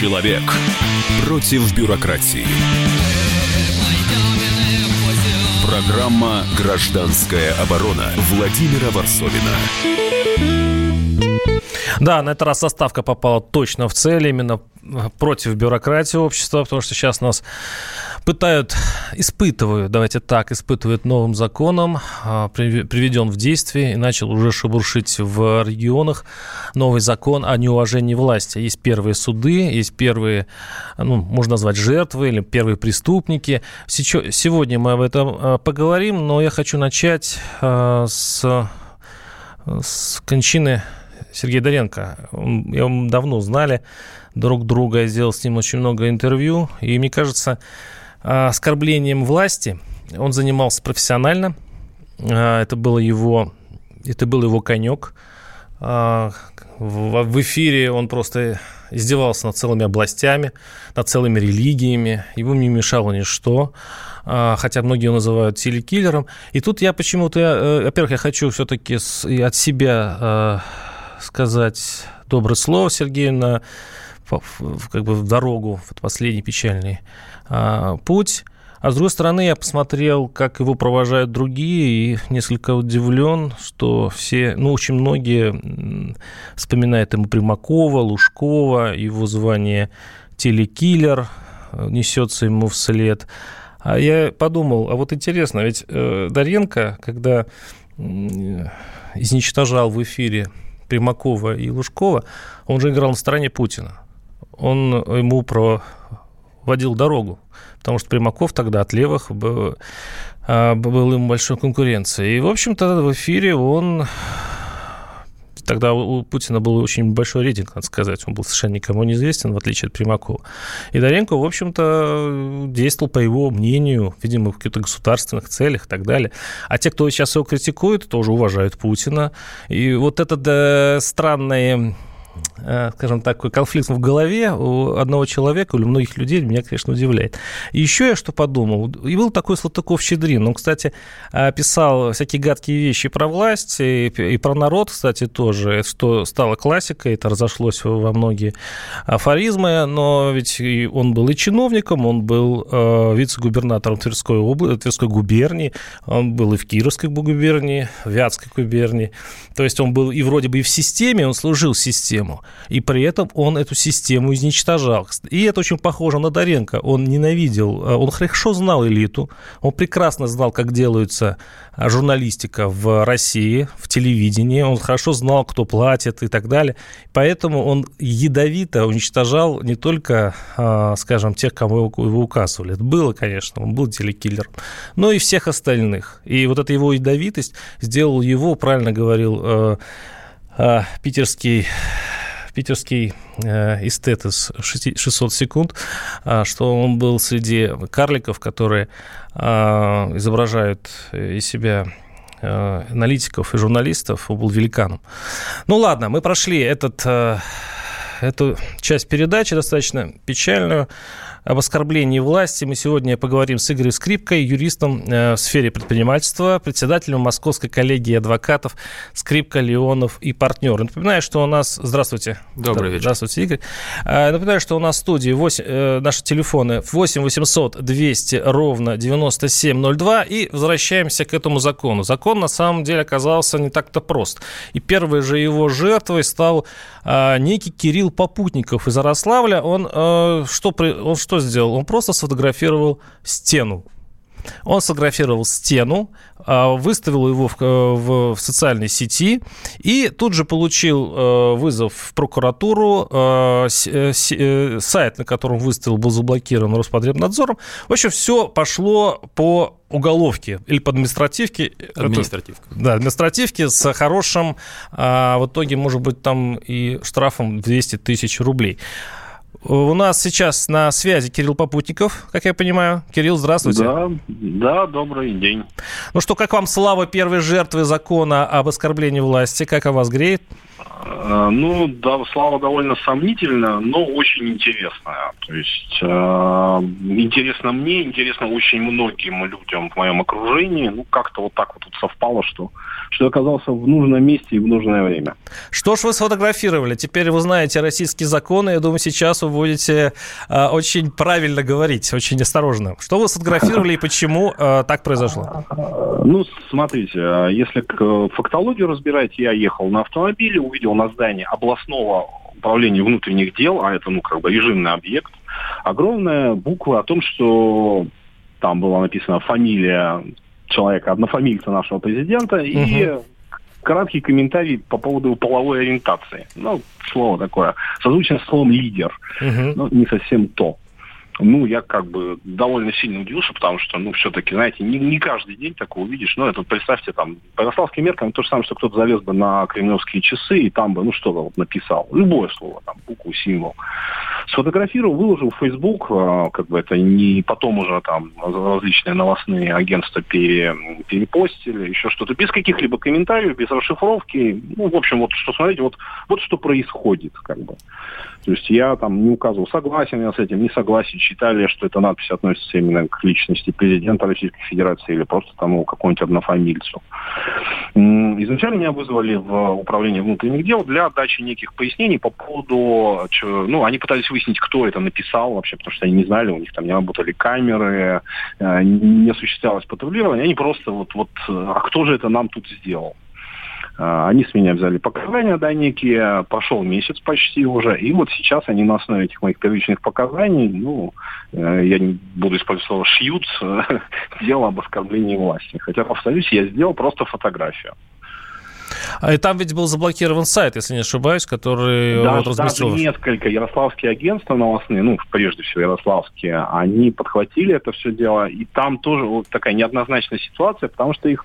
Человек против бюрократии. Программа «Гражданская оборона» Владимира Варсовина. Да, на этот раз составка попала точно в цель, именно против бюрократии общества, потому что сейчас нас пытают, испытывают, давайте так, испытывают новым законом, а, приведен в действие и начал уже шебуршить в регионах новый закон о неуважении власти. Есть первые суды, есть первые, ну, можно назвать жертвы или первые преступники. Сегодня мы об этом а, поговорим, но я хочу начать а, с, с кончины Сергея Доренко. Я давно знали друг друга, я сделал с ним очень много интервью, и мне кажется, оскорблением власти он занимался профессионально. А, это было его, это был его конек. А, в эфире он просто издевался над целыми областями, над целыми религиями. Ему не мешало ничто хотя многие его называют телекиллером. И тут я почему-то, э, во-первых, я хочу все-таки от себя сказать доброе слово Сергею на как бы в дорогу, в последний печальный а, путь. А с другой стороны, я посмотрел, как его провожают другие, и несколько удивлен, что все, ну, очень многие вспоминают ему Примакова, Лужкова, его звание телекиллер несется ему вслед. А я подумал, а вот интересно, ведь э, Даренко, когда э, изничтожал в эфире Примакова и Лужкова, он же играл на стороне Путина он ему проводил дорогу, потому что Примаков тогда от левых был, а, был ему большой конкуренцией. И, в общем-то, в эфире он Тогда у Путина был очень большой рейтинг, надо сказать. Он был совершенно никому не известен, в отличие от Примакова. И Доренко, в общем-то, действовал по его мнению, видимо, в каких-то государственных целях и так далее. А те, кто сейчас его критикует, тоже уважают Путина. И вот это Э, скажем так, такой конфликт в голове у одного человека или у многих людей меня, конечно, удивляет. И еще я что подумал. И был такой Салтыков-Щедрин. Он, кстати, писал всякие гадкие вещи про власть и, про народ, кстати, тоже, что стало классикой, это разошлось во многие афоризмы, но ведь он был и чиновником, он был э, вице-губернатором Тверской, области, Тверской губернии, он был и в Кировской губернии, в Вятской губернии. То есть он был и вроде бы и в системе, он служил систему, и при этом он эту систему изничтожал. И это очень похоже на Доренко. Он ненавидел, э, он хорошо знал элиту, он прекрасно знал, как делается э, журналистика в России, в телевидении, он хорошо знал, кто платит и так далее. Поэтому он ядовито уничтожал не только, э, скажем, тех, кому его указывали. Это было, конечно, он был телекиллером, но и всех остальных. И вот эта его ядовитость сделала его, правильно говорил питерский питерский э, эстет из 600 секунд, э, что он был среди карликов, которые э, изображают из себя э, аналитиков и журналистов, он был великаном. Ну ладно, мы прошли этот, э, эту часть передачи достаточно печальную об оскорблении власти. Мы сегодня поговорим с Игорем Скрипкой, юристом э, в сфере предпринимательства, председателем Московской коллегии адвокатов Скрипка, Леонов и партнеры. Напоминаю, что у нас... Здравствуйте. Добрый вечер. Здравствуйте, Игорь. Э, напоминаю, что у нас в студии 8, э, наши телефоны 8 800 200 ровно 9702 и возвращаемся к этому закону. Закон на самом деле оказался не так-то прост. И первой же его жертвой стал некий Кирилл Попутников из Ярославля. Он что, он что сделал? Он просто сфотографировал стену. Он сфотографировал стену, а, выставил его в, в, в социальной сети и тут же получил э, вызов в прокуратуру. Э, э, сайт, на котором выставил, был заблокирован Роспотребнадзором. В общем, все пошло по уголовке или по административке. Административка. Это, да, административке с хорошим, а, в итоге, может быть, там и штрафом 200 тысяч рублей. У нас сейчас на связи Кирилл Попутников, как я понимаю. Кирилл, здравствуйте. Да, да, добрый день. Ну что, как вам слава первой жертвы закона об оскорблении власти? Как о вас греет? Э, ну, да, слава довольно сомнительная, но очень интересная. То есть э, интересно мне, интересно очень многим людям в моем окружении. Ну, как-то вот так вот тут совпало, что, что оказался в нужном месте и в нужное время. Что ж вы сфотографировали? Теперь вы знаете российские законы. Я думаю, сейчас вы будете э, очень правильно говорить, очень осторожно. Что вы сфотографировали и почему э, так произошло? Ну, смотрите, если к фактологию разбирать, я ехал на автомобиле, увидел на здании областного управления внутренних дел, а это, ну, как бы режимный объект, огромная буква о том, что там была написана фамилия человека, однофамильца нашего президента, угу. и краткий комментарий по поводу половой ориентации. Ну, слово такое, созвучно с словом «лидер», угу. но не совсем то ну, я как бы довольно сильно удивился, потому что, ну, все-таки, знаете, не, не каждый день такого увидишь. Ну, это, представьте, там, по ярославским меркам то же самое, что кто-то залез бы на кремлевские часы и там бы, ну, что-то вот написал. Любое слово, там, букву, символ. Сфотографировал, выложил в Facebook, а, как бы это не потом уже там различные новостные агентства пере, перепостили, еще что-то, без каких-либо комментариев, без расшифровки. Ну, в общем, вот что, смотрите, вот, вот что происходит, как бы. То есть я там не указывал, согласен я с этим, не согласен, считали, что эта надпись относится именно к личности президента Российской Федерации или просто тому какому-нибудь однофамильцу. Изначально меня вызвали в управление внутренних дел для отдачи неких пояснений по поводу... Ну, они пытались выяснить, кто это написал вообще, потому что они не знали, у них там не работали камеры, э, не осуществлялось патрулирование. Они просто вот, вот, а кто же это нам тут сделал? А, они с меня взяли показания, да, некие, прошел месяц почти уже, и вот сейчас они на основе этих моих первичных показаний, ну, э, я не буду использовать слово «шьют», дело об оскорблении власти. Хотя, повторюсь, я сделал просто фотографию. А и там ведь был заблокирован сайт, если не ошибаюсь, который да, вот разместил... Даже несколько ярославские агентства новостные, ну, прежде всего ярославские, они подхватили это все дело, и там тоже вот такая неоднозначная ситуация, потому что их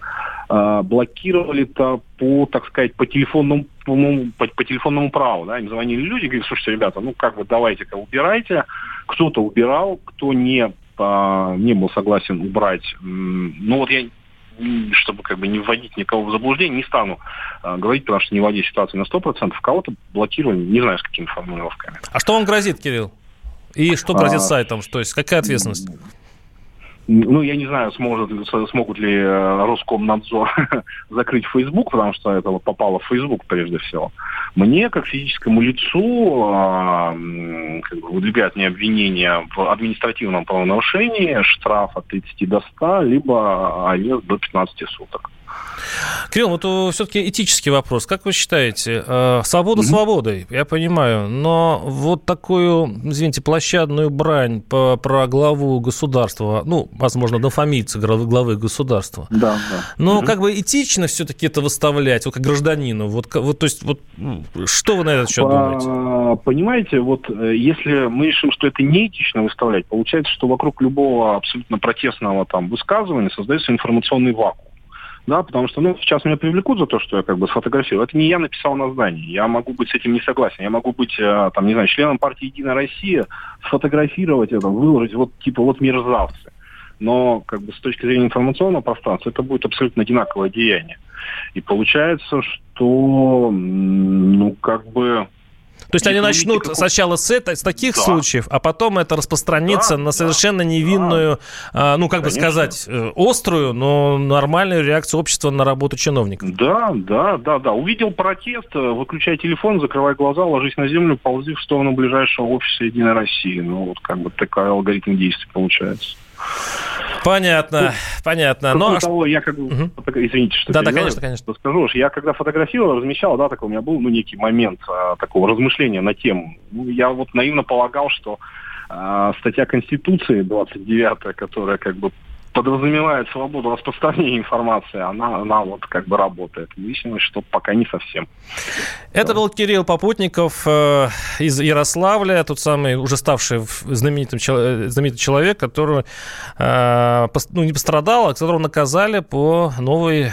э, блокировали-то по, так сказать, по телефонному по, по, по телефонному праву, да, им звонили люди, говорили, слушайте, ребята, ну как бы давайте-ка убирайте. Кто-то убирал, кто не, а, не был согласен убрать. Ну вот я чтобы как бы не вводить никого в заблуждение, не стану э, говорить, потому что не вводить ситуацию на 100%, кого-то блокировали, не знаю, с какими формулировками. А что вам грозит, Кирилл? И что грозит а, сайтом? То есть какая ответственность? Ну, я не знаю, сможет, смогут ли э, Роскомнадзор закрыть Facebook, потому что это вот попало в Facebook прежде всего. Мне, как физическому лицу, э, как бы выдвигают мне обвинения в административном правонарушении, штраф от 30 до 100, либо арест до 15 суток. Кирилл, вот э, все-таки этический вопрос. Как вы считаете, э, свобода mm-hmm. свободой, я понимаю, но вот такую, извините, площадную брань по, про главу государства, ну, возможно, до фамильца главы государства. Да, да. Но mm-hmm. как бы этично все-таки это выставлять, вот как гражданину, вот, вот то есть, вот что вы на этот счет думаете? Понимаете, вот э, если мы решим, что это неэтично выставлять, получается, что вокруг любого абсолютно протестного там высказывания создается информационный вакуум да, потому что, ну, сейчас меня привлекут за то, что я как бы сфотографировал. Это не я написал на здании. Я могу быть с этим не согласен. Я могу быть, э, там, не знаю, членом партии «Единая Россия», сфотографировать это, выложить, вот, типа, вот мерзавцы. Но, как бы, с точки зрения информационного пространства, это будет абсолютно одинаковое деяние. И получается, что, ну, как бы, то есть они начнут какого... сначала с, это, с таких да. случаев, а потом это распространится да, на совершенно да, невинную, да. ну, как Конечно. бы сказать, э, острую, но нормальную реакцию общества на работу чиновников. Да, да, да, да. Увидел протест, э, выключай телефон, закрывай глаза, ложись на землю, ползи в сторону ближайшего офиса Единой России. Ну, вот как бы такой алгоритм действий получается. Понятно, ну, понятно. Но... Ну, а того, я как угу. извините, что да, да, конечно, конечно. Скажу, я когда фотографировал, размещал, да, такой у меня был ну, некий момент а, такого размышления на тему. Ну, я вот наивно полагал, что а, статья Конституции 29, которая как бы подразумевает свободу распространения информации, она, она вот как бы работает. Выяснилось, что пока не совсем. Это был Кирилл Попутников э, из Ярославля, тот самый уже ставший знаменитым знаменитый человек, который э, ну, не пострадал, а которого наказали по новой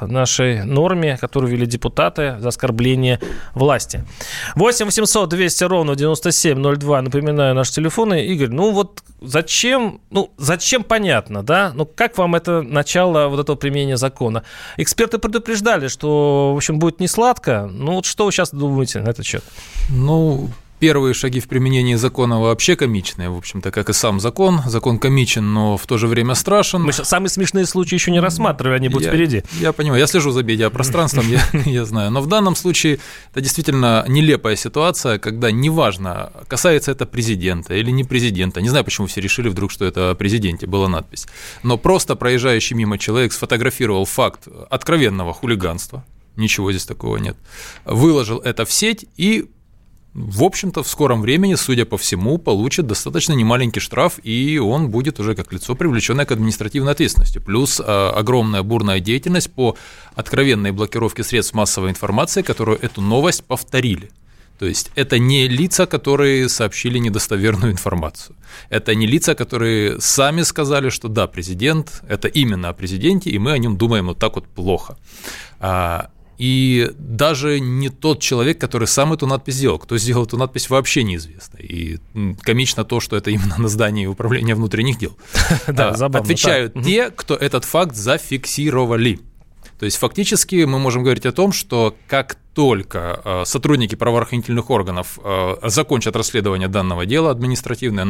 нашей норме, которую ввели депутаты за оскорбление власти. 8 800 200 ровно 9702. Напоминаю, наши телефоны. Игорь, ну вот зачем, ну зачем понятно, да? Ну как вам это начало вот этого применения закона? Эксперты предупреждали, что, в общем, будет не сладко. Ну вот что вы сейчас думаете на этот счет? Ну, первые шаги в применении закона вообще комичные, в общем-то, как и сам закон. Закон комичен, но в то же время страшен. Мы самые смешные случаи еще не рассматривали, они будут я, впереди. Я понимаю, я слежу за медиапространством, я, я знаю. Но в данном случае это действительно нелепая ситуация, когда неважно, касается это президента или не президента. Не знаю, почему все решили вдруг, что это о президенте была надпись. Но просто проезжающий мимо человек сфотографировал факт откровенного хулиганства, ничего здесь такого нет, выложил это в сеть и в общем-то, в скором времени, судя по всему, получит достаточно немаленький штраф, и он будет уже как лицо привлеченное к административной ответственности. Плюс э, огромная бурная деятельность по откровенной блокировке средств массовой информации, которую эту новость повторили. То есть это не лица, которые сообщили недостоверную информацию. Это не лица, которые сами сказали, что да, президент, это именно о президенте, и мы о нем думаем вот так вот плохо. И даже не тот человек, который сам эту надпись сделал. Кто сделал эту надпись, вообще неизвестно. И комично то, что это именно на здании управления внутренних дел. Да, а, забавно. Отвечают те, кто этот факт зафиксировали. То есть фактически мы можем говорить о том, что как только э, сотрудники правоохранительных органов э, закончат расследование данного дела административное,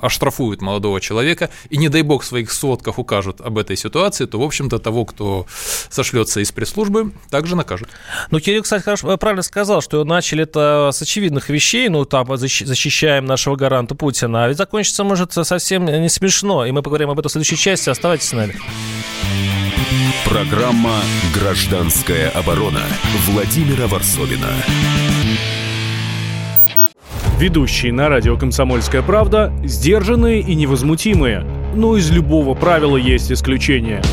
оштрафуют молодого человека и, не дай бог, в своих сводках укажут об этой ситуации, то, в общем-то, того, кто сошлется из пресс-службы, также накажут. Ну, Кирилл, кстати, хорошо, правильно сказал, что начали это с очевидных вещей, ну, там, защищаем нашего гаранта Путина, а ведь закончится может совсем не смешно, и мы поговорим об этом в следующей части, оставайтесь с нами. Программа «Гражданская оборона» Владимира Варсовина. Ведущие на радио «Комсомольская правда» сдержанные и невозмутимые. Но из любого правила есть исключение –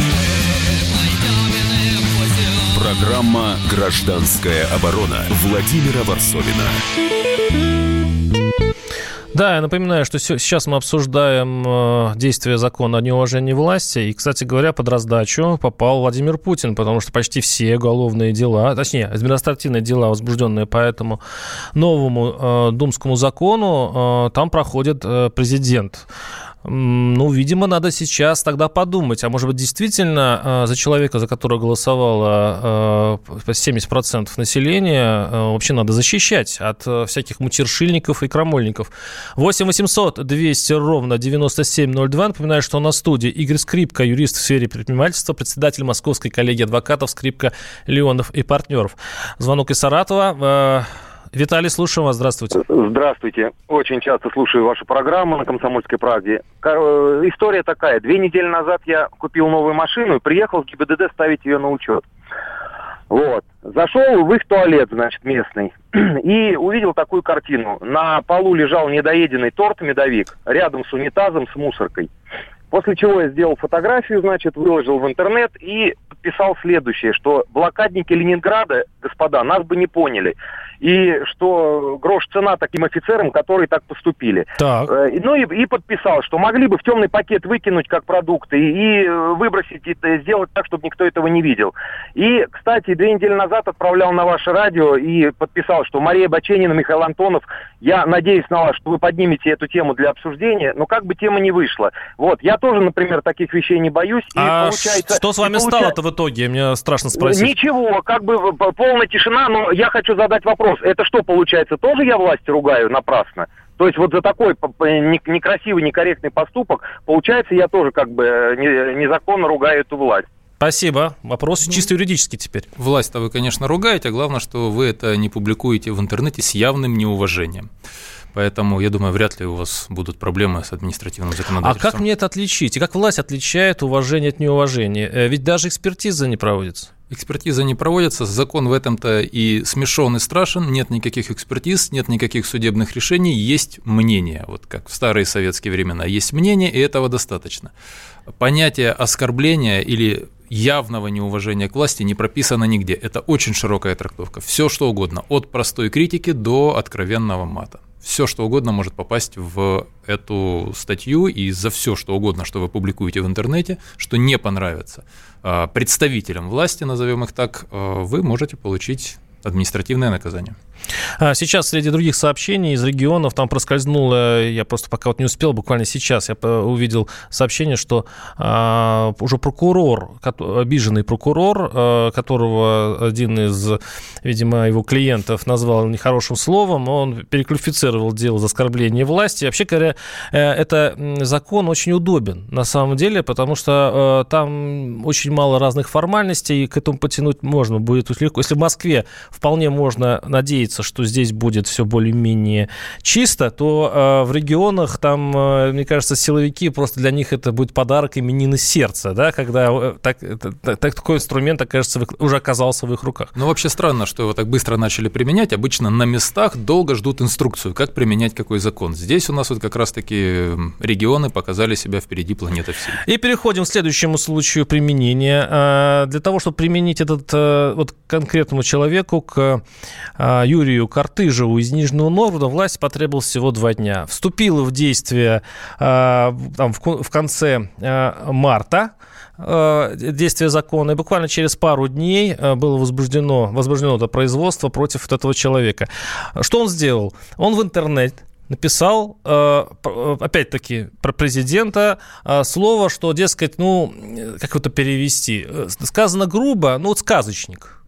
Программа «Гражданская оборона» Владимира Варсовина. Да, я напоминаю, что сейчас мы обсуждаем э, действие закона о неуважении власти. И, кстати говоря, под раздачу попал Владимир Путин, потому что почти все уголовные дела, точнее, административные дела, возбужденные по этому новому э, думскому закону, э, там проходит президент. Ну, видимо, надо сейчас тогда подумать, а может быть, действительно э, за человека, за которого голосовало 70% э, населения, э, вообще надо защищать от всяких мутершильников и крамольников. 8 800 200 ровно 9702. Напоминаю, что на студии Игорь Скрипка, юрист в сфере предпринимательства, председатель Московской коллегии адвокатов Скрипка, Леонов и партнеров. Звонок из Саратова. Виталий, слушаю вас. Здравствуйте. Здравствуйте. Очень часто слушаю вашу программу на «Комсомольской правде». Э, история такая. Две недели назад я купил новую машину и приехал в ГИБДД ставить ее на учет. Вот. Зашел в их туалет, значит, местный, и увидел такую картину. На полу лежал недоеденный торт-медовик, рядом с унитазом с мусоркой. После чего я сделал фотографию, значит, выложил в интернет и писал следующее, что блокадники Ленинграда, господа, нас бы не поняли и что грош цена таким офицерам, которые так поступили. Так. Э, ну и, и подписал, что могли бы в темный пакет выкинуть как продукты и выбросить это, сделать так, чтобы никто этого не видел. И, кстати, две недели назад отправлял на ваше радио и подписал, что Мария Баченина, Михаил Антонов, я надеюсь на вас, что вы поднимете эту тему для обсуждения, но как бы тема не вышла. Вот, я тоже, например, таких вещей не боюсь. И а получается, что с вами получается... стало-то в итоге? Мне страшно спросить. Ничего, как бы полная тишина, но я хочу задать вопрос вопрос, это что получается, тоже я власть ругаю напрасно? То есть вот за такой некрасивый, некорректный поступок, получается, я тоже как бы э, незаконно ругаю эту власть. Спасибо. Вопрос ну, чисто юридический теперь. Власть-то вы, конечно, ругаете, а главное, что вы это не публикуете в интернете с явным неуважением. Поэтому, я думаю, вряд ли у вас будут проблемы с административным законодательством. А как мне это отличить? И как власть отличает уважение от неуважения? Э, ведь даже экспертиза не проводится. Экспертиза не проводится, закон в этом-то и смешон, и страшен, нет никаких экспертиз, нет никаких судебных решений, есть мнение, вот как в старые советские времена, есть мнение, и этого достаточно. Понятие оскорбления или явного неуважения к власти не прописано нигде. Это очень широкая трактовка. Все что угодно, от простой критики до откровенного мата все, что угодно может попасть в эту статью, и за все, что угодно, что вы публикуете в интернете, что не понравится а, представителям власти, назовем их так, а, вы можете получить административное наказание. А, сейчас среди других сообщений из регионов там проскользнуло, я просто пока вот не успел, буквально сейчас я увидел сообщение, что а, уже прокурор, обиженный прокурор, а, которого один из, видимо, его клиентов назвал нехорошим словом, он переквалифицировал дело за оскорбление власти. Вообще говоря, э, это закон очень удобен на самом деле, потому что э, там очень мало разных формальностей, и к этому потянуть можно будет легко. Если в Москве вполне можно надеяться что здесь будет все более-менее чисто, то э, в регионах там, э, мне кажется, силовики, просто для них это будет подарок именины сердца, да, когда э, так, так, такой инструмент, окажется, уже оказался в их руках. Ну, вообще странно, что его так быстро начали применять. Обычно на местах долго ждут инструкцию, как применять какой закон. Здесь у нас вот как раз-таки регионы показали себя впереди планеты всей. И переходим к следующему случаю применения. Э, для того, чтобы применить этот э, вот конкретному человеку, к Юрию Юрию Картыжеву из Нижнего Новгорода власть потребовалось всего два дня. Вступила в действие э, там, в, конце э, марта э, действие закона, и буквально через пару дней э, было возбуждено, возбуждено это производство против вот этого человека. Что он сделал? Он в интернет написал, э, опять-таки, про президента слово, что, дескать, ну, как это перевести? Сказано грубо, ну, вот сказочник –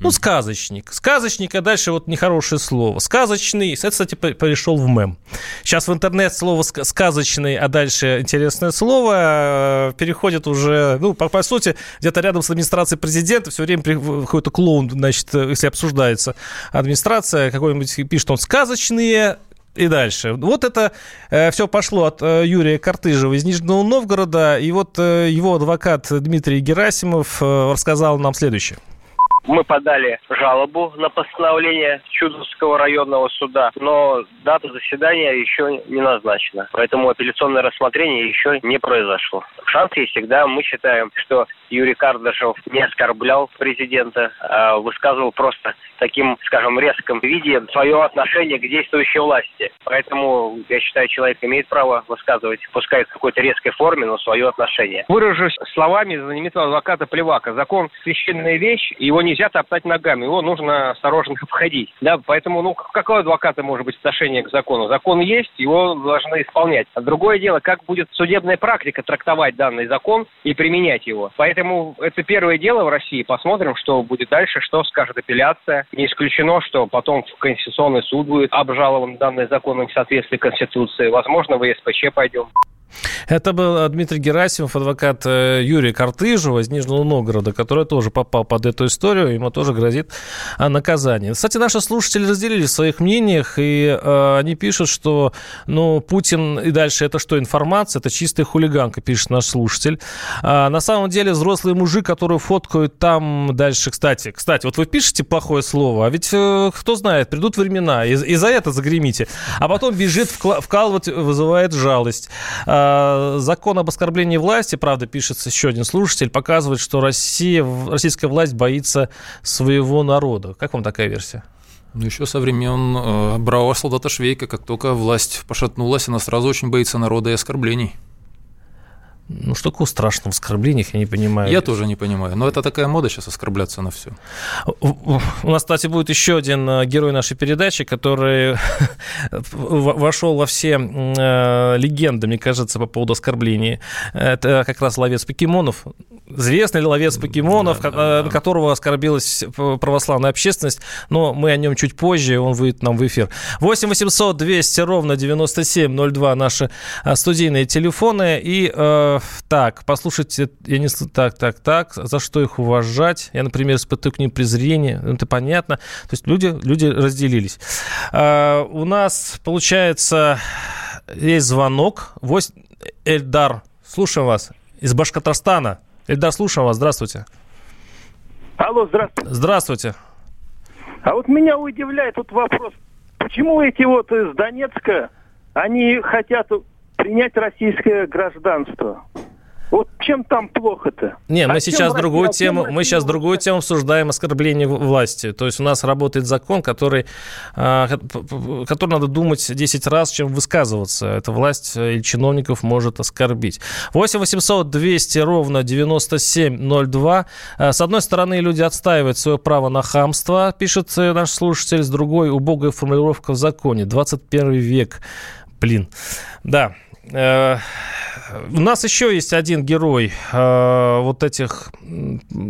ну, сказочник. Сказочник, а дальше вот нехорошее слово. Сказочный, это, кстати, перешел в мем. Сейчас в интернет слово сказочный, а дальше интересное слово э, переходит уже, ну, по, по сути, где-то рядом с администрацией президента все время какой-то клоун, значит, э, если обсуждается администрация, какой-нибудь пишет он сказочные, и дальше. Вот это э, все пошло от э, Юрия Картыжева из Нижнего Новгорода. И вот э, его адвокат Дмитрий Герасимов э, рассказал нам следующее. Мы подали жалобу на постановление Чудовского районного суда, но дата заседания еще не назначена. Поэтому апелляционное рассмотрение еще не произошло. Шанс есть всегда. Мы считаем, что Юрий Кардашев не оскорблял президента, а высказывал просто таким, скажем, резком виде свое отношение к действующей власти. Поэтому, я считаю, человек имеет право высказывать, пускай в какой-то резкой форме, но свое отношение. Выражусь словами знаменитого адвоката Плевака. Закон – священная вещь, его нельзя топтать ногами, его нужно осторожно обходить. Да, поэтому, ну, какое адвоката может быть отношение к закону? Закон есть, его должны исполнять. А другое дело, как будет судебная практика трактовать данный закон и применять его. Поэтому это первое дело в России. Посмотрим, что будет дальше, что скажет апелляция. Не исключено, что потом в Конституционный суд будет обжалован данный закон в соответствии Конституции. Возможно, в ЕСПЧ пойдем. Это был Дмитрий Герасимов, адвокат э, Юрия Картыжева из Нижнего Новгорода, который тоже попал под эту историю, ему тоже грозит а, наказание. Кстати, наши слушатели разделились в своих мнениях, и э, они пишут, что ну, Путин и дальше это что, информация? Это чистая хулиганка, пишет наш слушатель. А, на самом деле взрослый мужик, который фоткают там дальше, кстати, кстати, вот вы пишете плохое слово, а ведь э, кто знает, придут времена, и, и за это загремите. А потом бежит вкалывать, вызывает жалость. А, закон об оскорблении власти, правда, пишется еще один слушатель, показывает, что Россия, российская власть боится своего народа. Как вам такая версия? Ну, еще со времен э, бравого солдата Швейка, как только власть пошатнулась, она сразу очень боится народа и оскорблений. Ну, что такого страшного в оскорблениях, я не понимаю. Я тоже не понимаю, но это такая мода сейчас оскорбляться на все. У нас, кстати, будет еще один э, герой нашей передачи, который вошел во все э, легенды, мне кажется, по поводу оскорблений. Это как раз ловец покемонов. Известный ловец покемонов, да, да, да. которого оскорбилась православная общественность, но мы о нем чуть позже, он выйдет нам в эфир. 8 800 200 ровно 9702 наши э, студийные телефоны и так, послушайте, я не... Так, так, так, за что их уважать? Я, например, испытываю к ним презрение. Ну, это понятно. То есть люди, люди разделились. А, у нас, получается, есть звонок. Эльдар, слушаем вас. Из Башкортостана. Эльдар, слушаем вас. Здравствуйте. Алло, здравствуйте. Здравствуйте. А вот меня удивляет тут вопрос. Почему эти вот из Донецка, они хотят принять российское гражданство? Вот чем там плохо-то? Не, мы а сейчас другую тему, мы сейчас другую тему обсуждаем оскорбление власти. То есть у нас работает закон, который, а, который надо думать 10 раз, чем высказываться. Это власть или чиновников может оскорбить. 8 800 200 ровно 9702. А, с одной стороны, люди отстаивают свое право на хамство, пишет э, наш слушатель. С другой, убогая формулировка в законе. 21 век. Блин. Да, Э, у нас еще есть один герой э, вот этих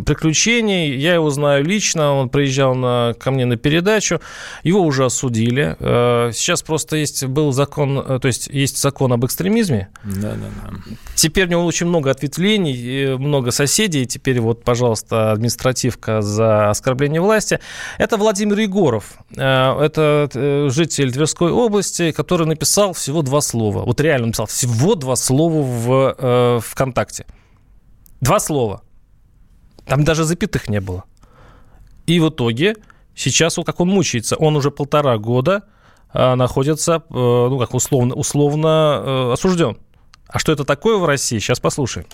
приключений. Я его знаю лично. Он приезжал на, ко мне на передачу. Его уже осудили. Э, сейчас просто есть был закон, э, то есть есть закон об экстремизме. Да, да, да. Теперь у него очень много ответвлений, много соседей. Теперь вот, пожалуйста, административка за оскорбление власти. Это Владимир Егоров. Э, это э, житель Тверской области, который написал всего два слова. Вот реально написал всего два слова в э, ВКонтакте. Два слова. Там даже запятых не было. И в итоге сейчас вот как он мучается. Он уже полтора года э, находится, э, ну как условно, условно э, осужден. А что это такое в России? Сейчас послушаем.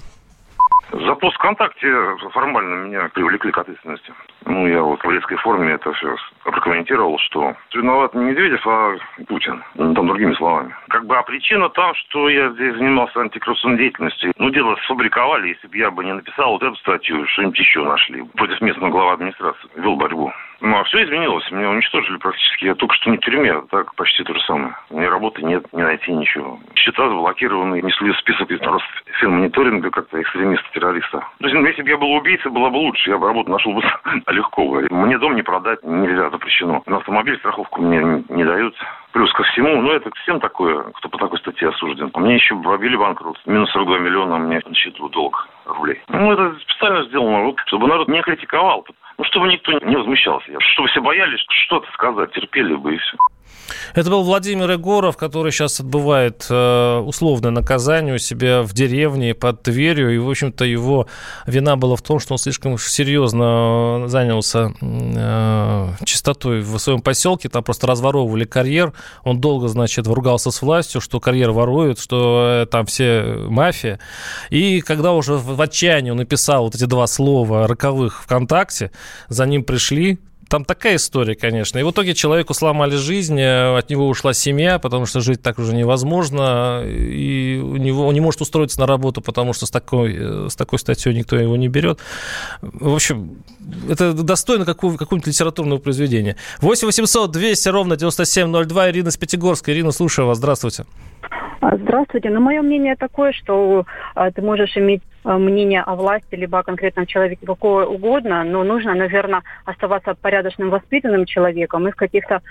За пост ВКонтакте формально меня привлекли к ответственности. Ну, я вот в резкой форме это все прокомментировал, что виноват не Медведев, а Путин. Ну, там другими словами. Как бы, а причина там, что я здесь занимался антикоррупционной деятельностью. Ну, дело сфабриковали, если бы я бы не написал вот эту статью, что-нибудь еще нашли. Против местного глава администрации. Вел борьбу. Ну, а все изменилось. Меня уничтожили практически. Я только что не в тюрьме, а так почти то же самое. У меня работы нет, не найти ничего. Счета заблокированы, несли список из мониторинга как-то экстремиста, террориста. То есть, ну, если бы я был убийцей, было бы лучше. Я бы работу нашел бы легко. Мне дом не продать нельзя, запрещено. На автомобиль страховку мне не дают. Плюс ко всему, ну это всем такое, кто по такой статье осужден. А мне еще пробили банкрот. Минус 42 миллиона, мне на счету долг рублей. Ну это специально сделано, чтобы народ не критиковал. Ну, чтобы никто не возмущался. Чтобы все боялись что-то сказать, терпели бы и все. Это был Владимир Егоров, который сейчас отбывает э, условное наказание у себя в деревне под Тверью. И, в общем-то, его вина была в том, что он слишком серьезно занялся э, чистотой в своем поселке. Там просто разворовывали карьер. Он долго, значит, ругался с властью, что карьер воруют, что э, там все мафия. И когда уже в отчаянии он написал вот эти два слова роковых ВКонтакте, за ним пришли там такая история, конечно. И в итоге человеку сломали жизнь, э, от него ушла семья, потому что жить так уже невозможно, и у него, он не может устроиться на работу, потому что с такой, э, с такой статьей никто его не берет. В общем, это достойно какого, какого-нибудь литературного произведения. 8 800 200 ровно 9702. Ирина с Пятигорска. Ирина, слушаю вас. Здравствуйте. А, здравствуйте. Ну, мое мнение такое, что а, ты можешь иметь а, мнение о власти, либо о конкретном человеке какое угодно, но нужно, наверное, оставаться порядочным, воспитанным человеком и в каких-то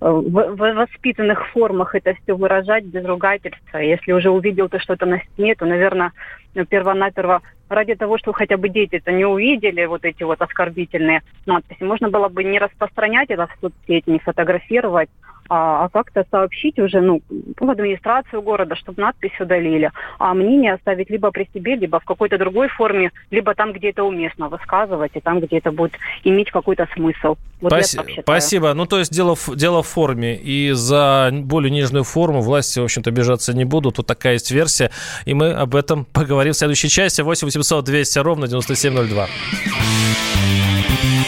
в, воспитанных формах это все выражать без ругательства. Если уже увидел ты что-то на стене, то, наверное, первонаперво ради того, что хотя бы дети это не увидели, вот эти вот оскорбительные надписи, можно было бы не распространять это в соцсети, не фотографировать, а, а как-то сообщить уже ну, в администрацию города, чтобы надпись удалили, а мнение оставить либо при себе, либо в какой-то другой форме, либо там, где это уместно высказывать, и там, где это будет иметь какой-то смысл. Вот Спасибо. Спасибо. Ну, то есть дело в, дело в форме, и за более нежную форму власти, в общем-то, обижаться не будут. Вот такая есть версия, и мы об этом поговорим в следующей части. 8 800 200 ровно 9702.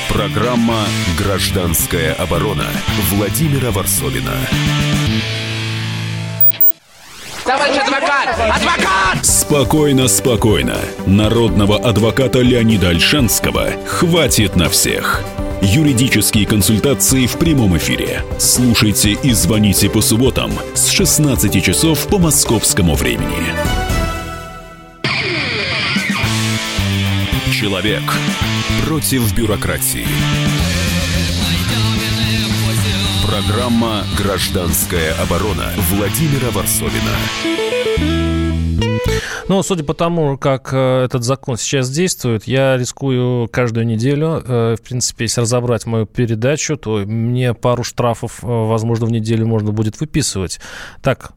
Программа «Гражданская оборона» Владимира Варсовина. Товарищ адвокат! Адвокат! Спокойно, спокойно. Народного адвоката Леонида Альшанского хватит на всех. Юридические консультации в прямом эфире. Слушайте и звоните по субботам с 16 часов по московскому времени. Человек против бюрократии. Программа «Гражданская оборона» Владимира Варсовина. Ну, судя по тому, как э, этот закон сейчас действует, я рискую каждую неделю, э, в принципе, если разобрать мою передачу, то мне пару штрафов, э, возможно, в неделю можно будет выписывать. Так,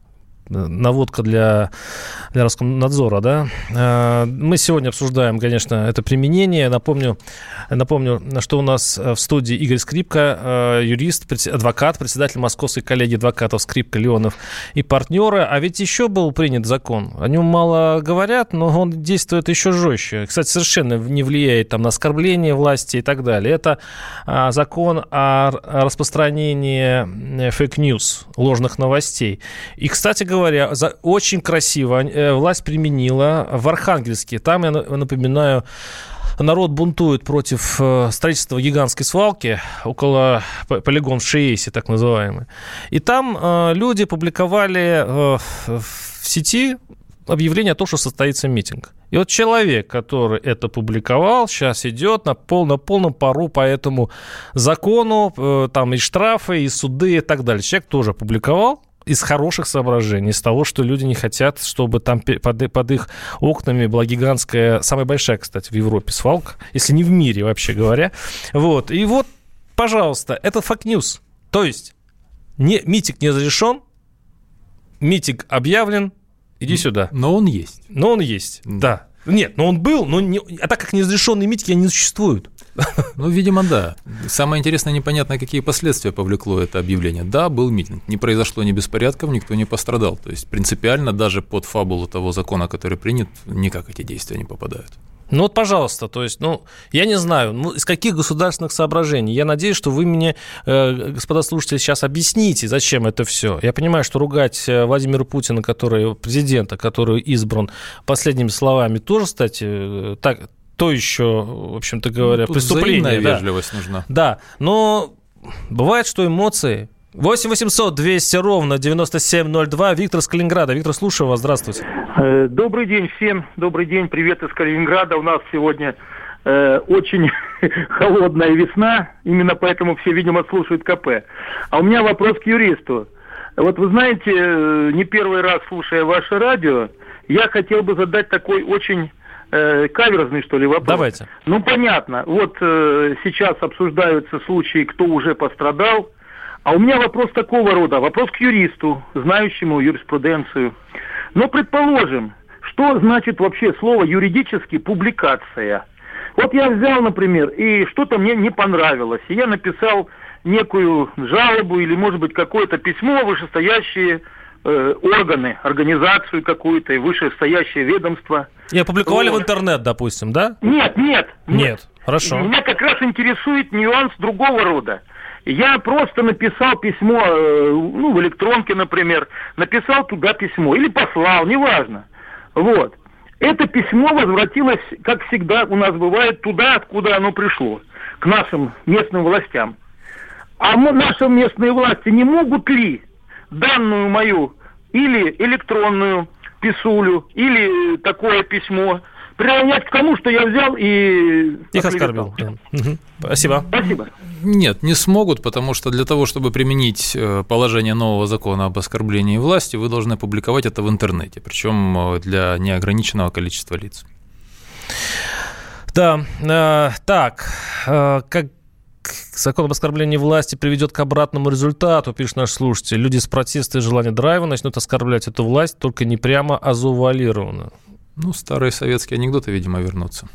наводка для для Роскомнадзора, да. Э, мы сегодня обсуждаем, конечно, это применение. Напомню, напомню, что у нас в студии Игорь Скрипка, юрист, адвокат, председатель Московской коллегии адвокатов Скрипка, Леонов и партнеры. А ведь еще был принят закон. О нем мало говорят, но он действует еще жестче. Кстати, совершенно не влияет там, на оскорбление власти и так далее. Это а, закон о распространении fake news, ложных новостей. И, кстати за, очень красиво э, власть применила в Архангельске. Там, я напоминаю, народ бунтует против э, строительства гигантской свалки около полигон в так называемый. И там э, люди публиковали в сети объявление о том, что состоится митинг. И вот человек, который это публиковал, сейчас идет на, пол, на полном пару по этому закону, э, там и штрафы, и суды, и так далее. Человек тоже публиковал, из хороших соображений, из того, что люди не хотят, чтобы там под, под их окнами была гигантская, самая большая, кстати, в Европе свалка, если не в мире, вообще говоря. Вот. И вот, пожалуйста, это факт-ньюс. То есть не, митинг не разрешен, митинг объявлен, Иди сюда. Но он есть. Но он есть, да. Нет, но он был, но не, а так как неразрешенные митинги, они не существуют. Ну, видимо, да. Самое интересное, непонятно, какие последствия повлекло это объявление. Да, был митинг, не произошло ни беспорядков, никто не пострадал. То есть принципиально даже под фабулу того закона, который принят, никак эти действия не попадают. Ну вот, пожалуйста, то есть, ну, я не знаю, ну, из каких государственных соображений. Я надеюсь, что вы мне, э, господа слушатели, сейчас объясните, зачем это все. Я понимаю, что ругать э, Владимира Путина, который президента, который избран последними словами, тоже, кстати, э, так, то еще, в общем-то говоря, ну, преступление. Да. вежливость нужна. Да, но бывает, что эмоции 8 800 200 ровно 9702. Виктор с Калининграда. Виктор, слушаю вас. Здравствуйте. Э, добрый день всем. Добрый день. Привет из Калининграда. У нас сегодня э, очень холодная весна. Именно поэтому все, видимо, слушают КП. А у меня вопрос к юристу. Вот вы знаете, э, не первый раз слушая ваше радио, я хотел бы задать такой очень э, каверзный, что ли, вопрос. Давайте. Ну, понятно. Вот э, сейчас обсуждаются случаи, кто уже пострадал, а у меня вопрос такого рода, вопрос к юристу, знающему юриспруденцию. Но предположим, что значит вообще слово юридически публикация? Вот я взял, например, и что-то мне не понравилось, и я написал некую жалобу или, может быть, какое-то письмо в вышестоящие э, органы, организацию какую-то и вышестоящее ведомство. И опубликовали вот. в интернет, допустим, да? Нет, нет. Нет, нет. хорошо. Меня как раз интересует нюанс другого рода. Я просто написал письмо, э, ну, в электронке, например, написал туда письмо или послал, неважно. Вот. Это письмо возвратилось, как всегда у нас бывает, туда, откуда оно пришло, к нашим местным властям. А мы, наши местные власти не могут ли данную мою или электронную писулю, или такое письмо приравнять к тому, что я взял и... Их оскорбил. Угу. Спасибо. Спасибо. Нет, не смогут, потому что для того, чтобы применить э, положение нового закона об оскорблении власти, вы должны публиковать это в интернете, причем э, для неограниченного количества лиц. Да, э, так, э, как закон об оскорблении власти приведет к обратному результату, пишет наш слушатель. Люди с протеста и желания драйва начнут оскорблять эту власть, только не прямо, а завуалированно. Ну, старые советские анекдоты, видимо, вернутся.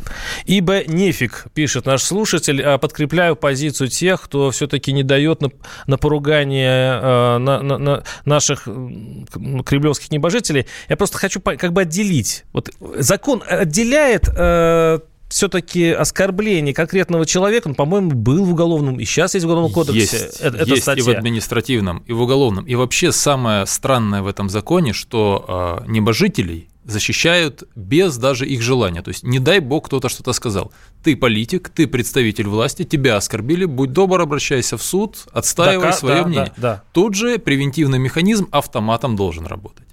Ибо нефиг, пишет наш слушатель, а подкрепляю позицию тех, кто все-таки не дает на, на поругание э, на, на, на наших кремлевских небожителей. Я просто хочу как бы отделить. Вот закон отделяет э, все-таки оскорбление конкретного человека, он, по-моему, был в уголовном, и сейчас есть в уголовном кодексе. Есть, это, есть статья. и в административном, и в уголовном. И вообще самое странное в этом законе, что э, небожителей защищают без даже их желания. То есть, не дай бог, кто-то что-то сказал. Ты политик, ты представитель власти, тебя оскорбили, будь добр, обращайся в суд, отстаивай да, свое да, мнение. Да, да. Тут же превентивный механизм автоматом должен работать.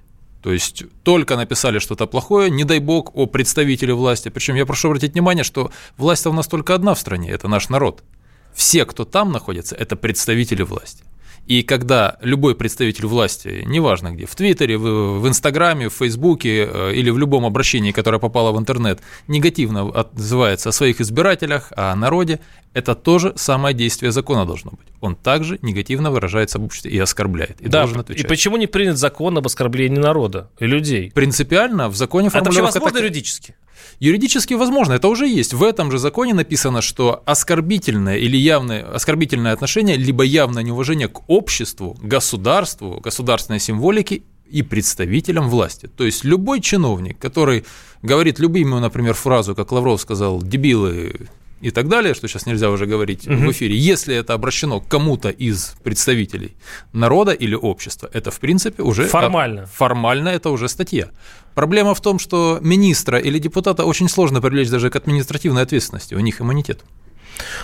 То есть только написали что-то плохое, не дай бог, о представителе власти. Причем я прошу обратить внимание, что власть у нас только одна в стране, это наш народ. Все, кто там находится, это представители власти. И когда любой представитель власти, неважно где, в Твиттере, в, в Инстаграме, в Фейсбуке э, или в любом обращении, которое попало в интернет, негативно отзывается о своих избирателях, о народе, это тоже самое действие закона должно быть. Он также негативно выражается в обществе и оскорбляет. И да, должен отвечать. И почему не принят закон об оскорблении народа и людей? Принципиально в законе формулировка... Это вообще возможно так... юридически? Юридически возможно, это уже есть. В этом же законе написано, что оскорбительное или явное оскорбительное отношение, либо явное неуважение к обществу, государству, государственной символике и представителям власти. То есть любой чиновник, который говорит любимую, например, фразу, как Лавров сказал, дебилы и так далее, что сейчас нельзя уже говорить угу. в эфире, если это обращено к кому-то из представителей народа или общества, это в принципе уже формально. Формально это уже статья. Проблема в том, что министра или депутата очень сложно привлечь даже к административной ответственности, у них иммунитет.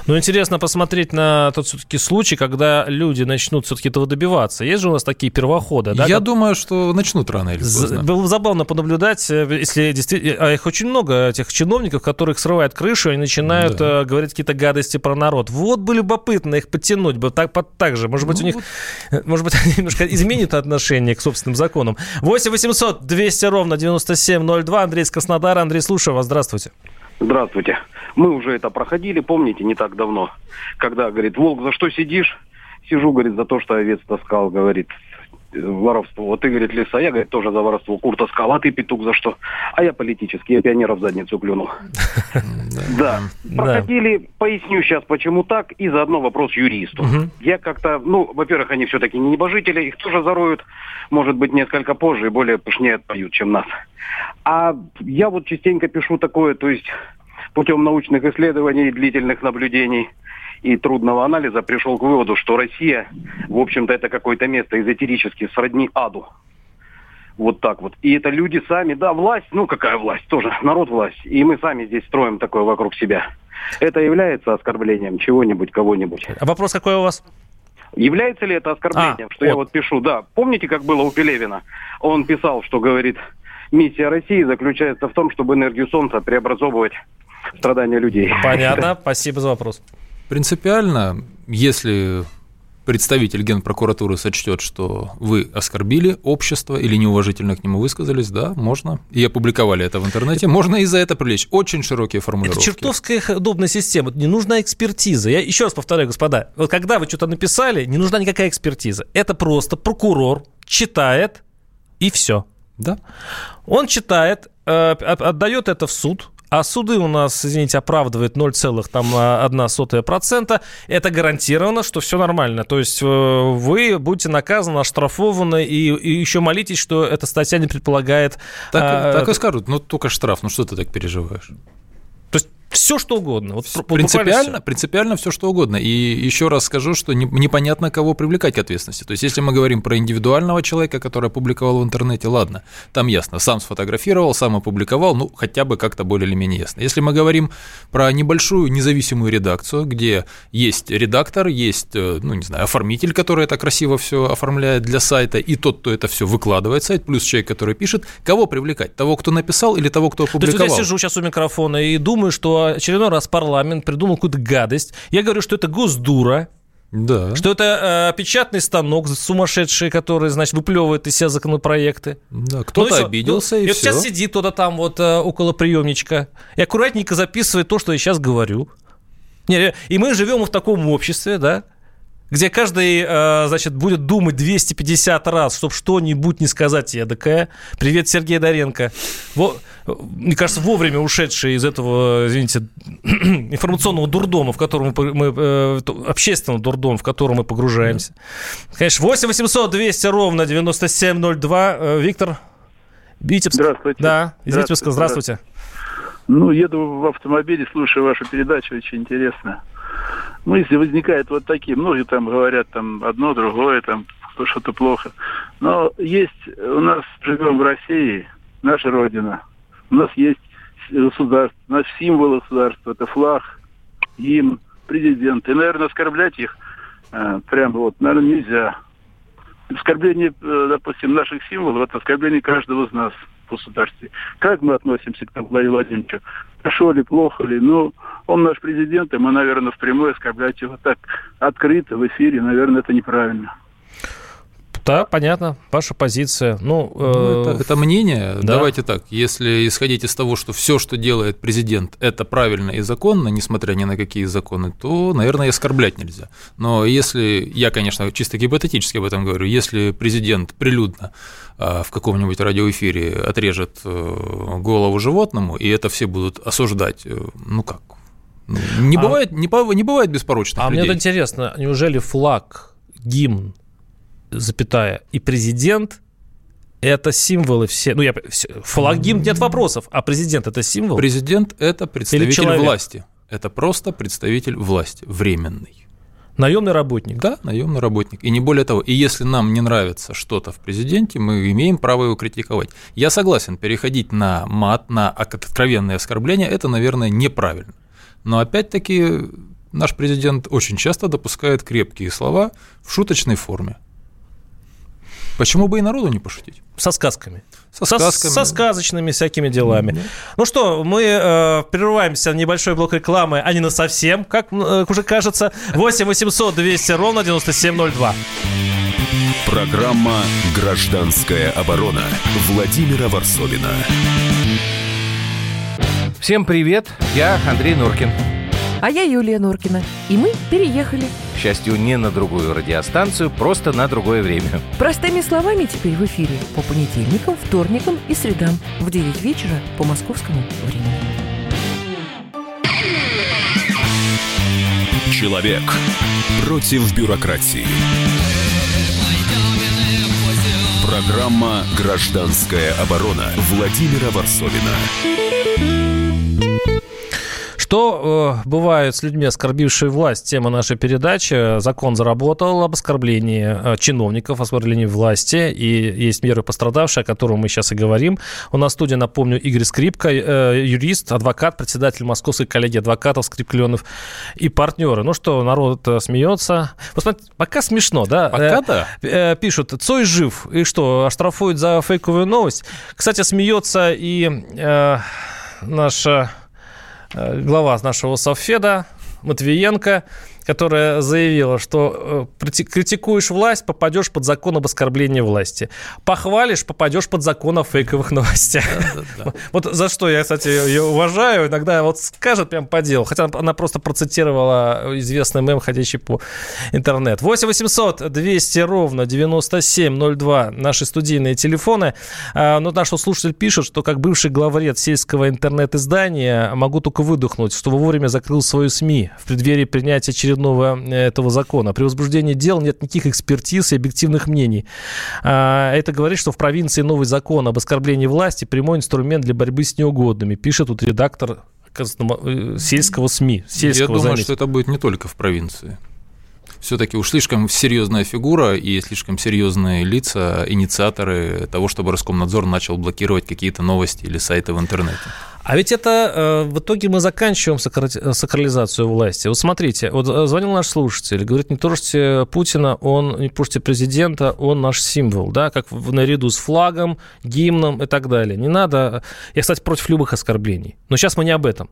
Ну, интересно посмотреть на тот все-таки случай, когда люди начнут все-таки этого добиваться. Есть же у нас такие первоходы, да? Я как... думаю, что начнут рано или поздно. Было забавно понаблюдать, э, если действительно... А их очень много, этих чиновников, которых срывают крышу и начинают да. Э, говорить какие-то гадости про народ. Вот бы любопытно их подтянуть бы так, под, так же. Может быть, ну, у них... Вот... Э, может быть, они немножко изменят отношение к собственным законам. 8 800 200 ровно 9702. Андрей из Краснодара. Андрей, слушаю вас. Здравствуйте. Здравствуйте. Мы уже это проходили, помните, не так давно. Когда, говорит, Волк, за что сидишь? Сижу, говорит, за то, что овец таскал, говорит, воровство. Вот ты, говорит, лиса, я, говорит, тоже за воровство кур таскал, а ты, петух, за что? А я политический, я пионера в задницу клюнул. Да. Проходили, поясню сейчас, почему так, и заодно вопрос юристу. Я как-то, ну, во-первых, они все-таки не небожители, их тоже зароют, может быть, несколько позже и более пышнее отпоют, чем нас. А я вот частенько пишу такое, то есть путем научных исследований, длительных наблюдений и трудного анализа пришел к выводу, что Россия, в общем-то, это какое-то место эзотерически сродни аду. Вот так вот. И это люди сами, да, власть, ну какая власть, тоже народ власть. И мы сами здесь строим такое вокруг себя. Это является оскорблением чего-нибудь, кого-нибудь. А вопрос какой у вас? Является ли это оскорблением, а, что вот. я вот пишу? Да. Помните, как было у Пелевина? Он писал, что говорит, миссия России заключается в том, чтобы энергию Солнца преобразовывать страдания людей. Понятно, спасибо за вопрос. Принципиально, если представитель Генпрокуратуры сочтет, что вы оскорбили общество или неуважительно к нему высказались, да, можно. И опубликовали это в интернете. Можно и за это привлечь. Очень широкие формулировки. Это чертовская удобная система. Не нужна экспертиза. Я еще раз повторяю, господа. Вот когда вы что-то написали, не нужна никакая экспертиза. Это просто прокурор читает и все. Да? Он читает, э, отдает это в суд, а суды у нас, извините, оправдывают 0,1%. Это гарантированно, что все нормально. То есть э, вы будете наказаны, оштрафованы и, и еще молитесь, что эта статья не предполагает... Так, а, так и скажут, ну только штраф, ну что ты так переживаешь? Все что угодно. Вот принципиально, все. принципиально все что угодно. И еще раз скажу, что не, непонятно, кого привлекать к ответственности. То есть, если мы говорим про индивидуального человека, который опубликовал в интернете, ладно, там ясно, сам сфотографировал, сам опубликовал, ну, хотя бы как-то более или менее ясно. Если мы говорим про небольшую независимую редакцию, где есть редактор, есть, э, ну, не знаю, оформитель, который это красиво все оформляет для сайта, и тот, кто это все выкладывает сайт, плюс человек, который пишет, кого привлекать? Того, кто написал или того, кто опубликовал? То есть, я сижу сейчас у микрофона и думаю, что очередной раз парламент придумал какую-то гадость. Я говорю, что это госдура, да. Что это э, печатный станок сумасшедший, который, значит, выплевывает из себя законопроекты. Да, кто-то ну, обиделся, ну, и, и все. сейчас сидит кто-то там вот э, около приемничка и аккуратненько записывает то, что я сейчас говорю. Не, и мы живем в таком обществе, да, где каждый, э, значит, будет думать 250 раз, чтобы что-нибудь не сказать эдакое. Привет, Сергей Доренко. Во, мне кажется, вовремя ушедший из этого, извините, информационного дурдома, в котором мы, мы э, общественного дурдома, в котором мы погружаемся. Конечно, 8 800 200 ровно 9702. Э, Виктор Витебск. Здравствуйте. Да, из Витебска, здравствуйте. Ну, еду в автомобиле, слушаю вашу передачу, очень интересно мысли возникают вот такие. Многие там говорят там одно, другое, там что-то плохо. Но есть, у нас живем в России, наша Родина. У нас есть государство, наш символ государства, это флаг, им, президент. И, наверное, оскорблять их э, прям вот, наверное, нельзя. Оскорбление, э, допустим, наших символов, это оскорбление каждого из нас в государстве. Как мы относимся к Владимиру Владимировичу? Хорошо ли, плохо ли? Ну, он наш президент, и мы, наверное, впрямую оскорблять его так открыто в эфире, наверное, это неправильно. Да, понятно, ваша позиция. Ну, ну это, это мнение. Да. Давайте так, если исходить из того, что все, что делает президент, это правильно и законно, несмотря ни на какие законы, то, наверное, оскорблять нельзя. Но если, я, конечно, чисто гипотетически об этом говорю, если президент прилюдно а, в каком-нибудь радиоэфире отрежет э, голову животному, и это все будут осуждать, э, ну как, не, а... бывает, не, не бывает беспорочных а людей. мне вот интересно, неужели флаг, гимн запятая, и президент это символы все. Ну, я флаг гимн нет вопросов, а президент это символ. Президент это представитель власти. Это просто представитель власти, временный. Наемный работник. Да, наемный работник. И не более того. И если нам не нравится что-то в президенте, мы имеем право его критиковать. Я согласен, переходить на мат, на откровенные оскорбления, это, наверное, неправильно. Но опять-таки наш президент очень часто допускает крепкие слова в шуточной форме. Почему бы и народу не пошутить? Со сказками. Со, сказками. Со, со сказочными всякими делами. Mm-hmm. Ну что, мы э, прерываемся на небольшой блок рекламы, а не на совсем, как э, уже кажется. 8 800 200 ровно 9702. Программа «Гражданская оборона» Владимира Варсовина. Всем привет, я Андрей Норкин. А я Юлия Норкина. И мы переехали. К счастью, не на другую радиостанцию, просто на другое время. Простыми словами теперь в эфире по понедельникам, вторникам и средам в 9 вечера по московскому времени. Человек против бюрократии. Программа «Гражданская оборона» Владимира Варсовина. Что э, бывает с людьми, оскорбившими власть? Тема нашей передачи. Закон заработал об оскорблении э, чиновников, оскорблении власти. И есть меры пострадавшие, о которых мы сейчас и говорим. У нас в студии, напомню, Игорь Скрипка, э, юрист, адвокат, председатель Московской коллегии адвокатов, скрипкленов и партнеры. Ну что, народ э, смеется. Посмотрите, пока смешно, да? Пока э, да. Э, пишут, Цой жив. И что, оштрафуют за фейковую новость? Кстати, смеется и э, наша глава нашего Совфеда Матвиенко которая заявила, что э, критикуешь власть, попадешь под закон об оскорблении власти. Похвалишь, попадешь под закон о фейковых новостях. Да, да, да. Вот за что я, кстати, ее уважаю. Иногда вот скажет прям по делу. Хотя она просто процитировала известный мем, ходящий по интернету. 8 800 200 ровно 9702 наши студийные телефоны. А, но наш слушатель пишет, что как бывший главред сельского интернет-издания могу только выдохнуть, что вовремя закрыл свою СМИ в преддверии принятия через очередного э, этого закона. При возбуждении дел нет никаких экспертиз и объективных мнений. А, это говорит, что в провинции новый закон об оскорблении власти прямой инструмент для борьбы с неугодными, пишет тут редактор э, сельского СМИ. Сельского Я думаю, заметьте. что это будет не только в провинции. Все-таки уж слишком серьезная фигура и слишком серьезные лица, инициаторы того, чтобы Роскомнадзор начал блокировать какие-то новости или сайты в интернете. А ведь это э, в итоге мы заканчиваем сакрализацию власти. Вот смотрите, вот э, звонил наш слушатель, говорит, не трожьте Путина, он не трожьте президента, он наш символ, да, как наряду с флагом, гимном и так далее. Не надо... Я, кстати, против любых оскорблений. Но сейчас мы не об этом.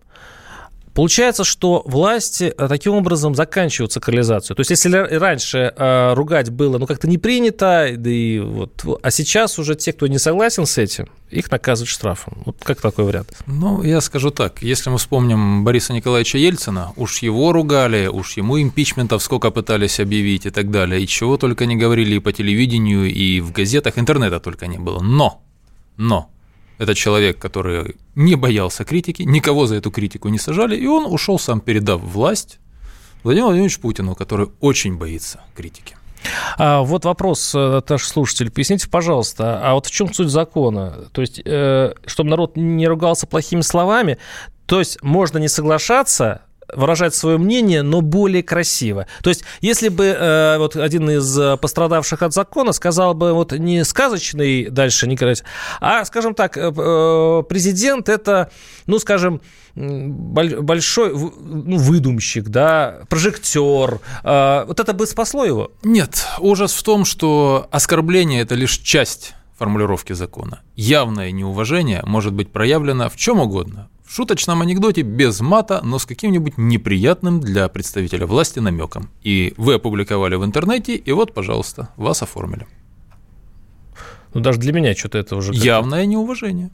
Получается, что власти э, таким образом заканчивают сакрализацию. То есть, если раньше э, ругать было ну, как-то не принято, да и вот, а сейчас уже те, кто не согласен с этим, их наказывают штрафом. Вот как такой вариант? Ну, я скажу так. Если мы вспомним Бориса Николаевича Ельцина, уж его ругали, уж ему импичментов сколько пытались объявить и так далее, и чего только не говорили и по телевидению, и в газетах, интернета только не было. Но, но, это человек, который не боялся критики, никого за эту критику не сажали, и он ушел сам, передав власть Владимиру Владимировичу Путину, который очень боится критики. А вот вопрос э, наших слушателей. Поясните, пожалуйста, а вот в чем суть закона? То есть, э, чтобы народ не ругался плохими словами, то есть можно не соглашаться выражать свое мнение, но более красиво. То есть, если бы э, вот один из э, пострадавших от закона сказал бы вот не сказочный дальше красить, а, скажем так, э, э, президент это, ну, скажем, большой ну, выдумщик, да, прожектор. Э, вот это бы спасло его? Нет, ужас в том, что оскорбление это лишь часть формулировки закона. Явное неуважение может быть проявлено в чем угодно в шуточном анекдоте без мата, но с каким-нибудь неприятным для представителя власти намеком. И вы опубликовали в интернете, и вот, пожалуйста, вас оформили. Ну, даже для меня что-то это уже... Явное неуважение.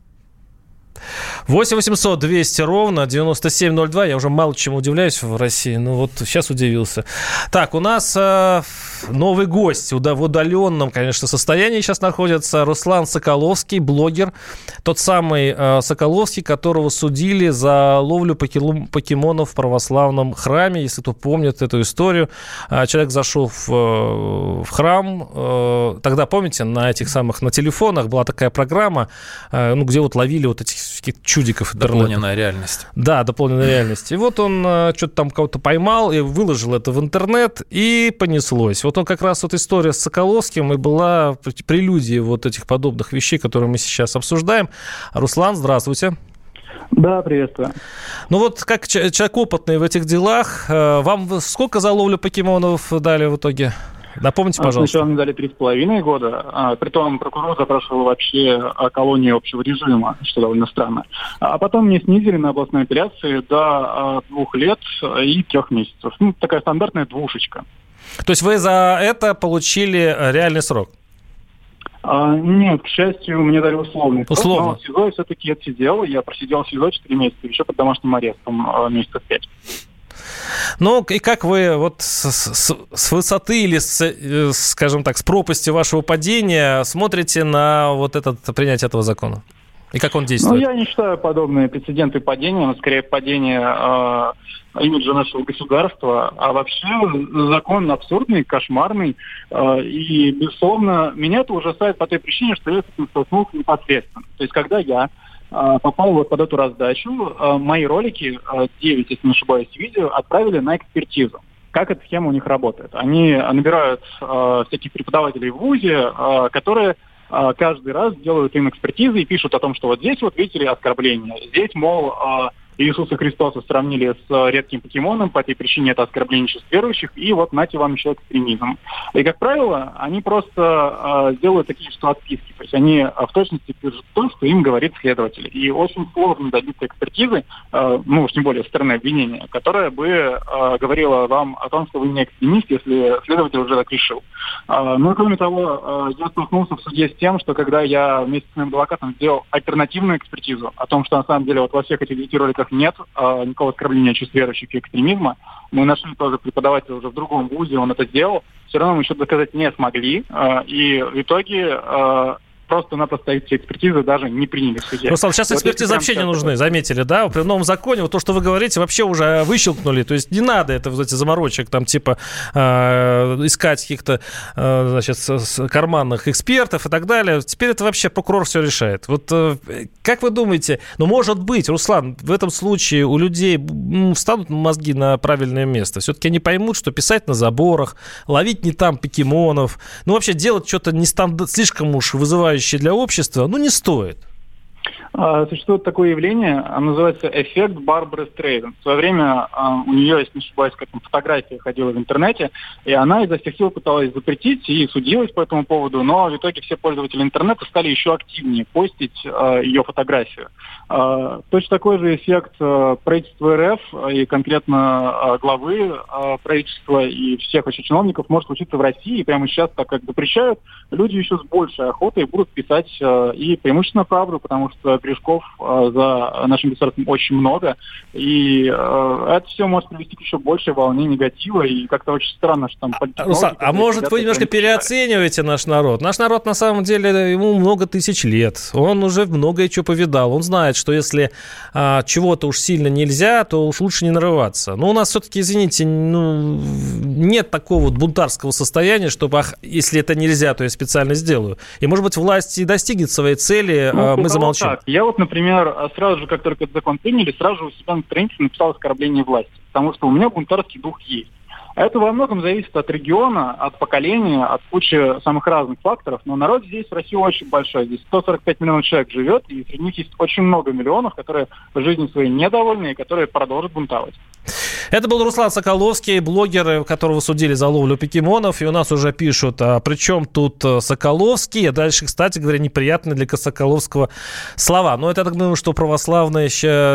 8 800 200 ровно 9702. Я уже мало чему удивляюсь в России, но вот сейчас удивился. Так, у нас э, новый гость в удаленном, конечно, состоянии сейчас находится Руслан Соколовский, блогер. Тот самый э, Соколовский, которого судили за ловлю покемонов в православном храме. Если кто помнит эту историю, э, человек зашел в, э, в храм. Э, тогда, помните, на этих самых, на телефонах была такая программа, э, ну, где вот ловили вот этих каких-то чудиков интернета. Дополненная реальность. Да, дополненная реальность. И вот он э, что-то там кого-то поймал и выложил это в интернет, и понеслось. Вот он как раз вот история с Соколовским и была прелюдией вот этих подобных вещей, которые мы сейчас обсуждаем. Руслан, здравствуйте. Да, приветствую. Ну вот как человек опытный в этих делах, э, вам сколько за ловлю покемонов дали в итоге? Напомните, пожалуйста. Сначала мне дали три с половиной года, а, притом прокурор запрашивал вообще о колонии общего режима, что довольно странно. А потом мне снизили на областной апелляции до а, двух лет и трех месяцев. Ну, такая стандартная двушечка. То есть вы за это получили реальный срок? А, нет, к счастью, мне дали условный срок, Условно. но в СИЗО я все-таки отсидел. Я просидел в СИЗО 4 месяца, еще под домашним арестом а, месяцев 5. Ну, и как вы вот с, с, с высоты или, с, э, скажем так, с пропасти вашего падения смотрите на вот это принятие этого закона? И как он действует? Ну, я не считаю подобные прецеденты падения, но скорее падение э, имиджа нашего государства. А вообще закон абсурдный, кошмарный. Э, и, безусловно, меня это ужасает по той причине, что я с этим столкнулся непосредственно. То есть, когда я попал вот под эту раздачу. А, мои ролики, 9, а, если не ошибаюсь, видео, отправили на экспертизу. Как эта схема у них работает? Они набирают всяких преподавателей в ВУЗе, которые каждый раз делают им экспертизы и пишут о том, что вот здесь вот видите ли оскорбление, здесь, мол, Иисуса Христоса сравнили с э, редким покемоном, по этой причине это оскорбление чувств верующих, и вот нате вам еще экстремизм. И, как правило, они просто э, делают такие что отписки, то есть они э, в точности пишут то, что им говорит следователь. И очень сложно добиться экспертизы, э, ну уж тем более со стороны обвинения, которая бы э, говорила вам о том, что вы не экстремист, если следователь уже так решил. Э, ну и кроме того, э, я столкнулся в суде с тем, что когда я вместе с моим адвокатом сделал альтернативную экспертизу о том, что на самом деле вот во всех этих видеороликах фактах нет э, никакого оскорбления чувств верующих и экстремизма. Мы нашли тоже преподавателя уже в другом вузе, он это сделал. Все равно мы еще доказать не смогли. Э, и в итоге э, просто-напросто эти экспертизы даже не приняли в суде. Руслан, сейчас вот экспертизы вообще не нужны, такое. заметили, да? При новом законе вот то, что вы говорите, вообще уже выщелкнули. То есть не надо это, вот эти заморочек, там, типа, э, искать каких-то, э, значит, карманных экспертов и так далее. Теперь это вообще прокурор все решает. Вот э, как вы думаете, ну, может быть, Руслан, в этом случае у людей ну, встанут мозги на правильное место. Все-таки они поймут, что писать на заборах, ловить не там покемонов, ну, вообще делать что-то не стандарт, слишком уж вызывающее угрожающее для общества, ну, не стоит. А, существует такое явление, называется эффект Барбары Стрейвен. В свое время а, у нее, если не ошибаюсь, как фотография ходила в интернете, и она изо всех сил пыталась запретить и судилась по этому поводу, но в итоге все пользователи интернета стали еще активнее постить а, ее фотографию. Точно такой же эффект правительства РФ и конкретно главы правительства и всех еще чиновников может случиться в России. И прямо сейчас, так как запрещают, люди еще с большей охотой будут писать и преимущественно правду, потому что грешков э, за нашим государством очень много. И э, это все может привести к еще большей волне негатива. И как-то очень странно, что там... Руслан, а может вы немножко переоцениваете наш народ? Наш народ, на самом деле, ему много тысяч лет. Он уже многое что повидал. Он знает, что если а, чего-то уж сильно нельзя, то уж лучше не нарываться. Но у нас все-таки, извините, ну, нет такого вот бунтарского состояния, чтобы, ах, если это нельзя, то я специально сделаю. И, может быть, власть и достигнет своей цели, ну, а мы замолчим. Так. Я вот, например, сразу же, как только этот закон приняли, сразу же у себя на странице написал оскорбление власти, потому что у меня бунтарский дух есть. А это во многом зависит от региона, от поколения, от кучи самых разных факторов. Но народ здесь в России очень большой. Здесь 145 миллионов человек живет, и среди них есть очень много миллионов, которые в жизни своей недовольны и которые продолжат бунтовать. Это был Руслан Соколовский, блогер, которого судили за ловлю покемонов. И у нас уже пишут, а при чем тут э, Соколовский? А дальше, кстати говоря, неприятные для Соколовского слова. Но это, я так думаю, что православные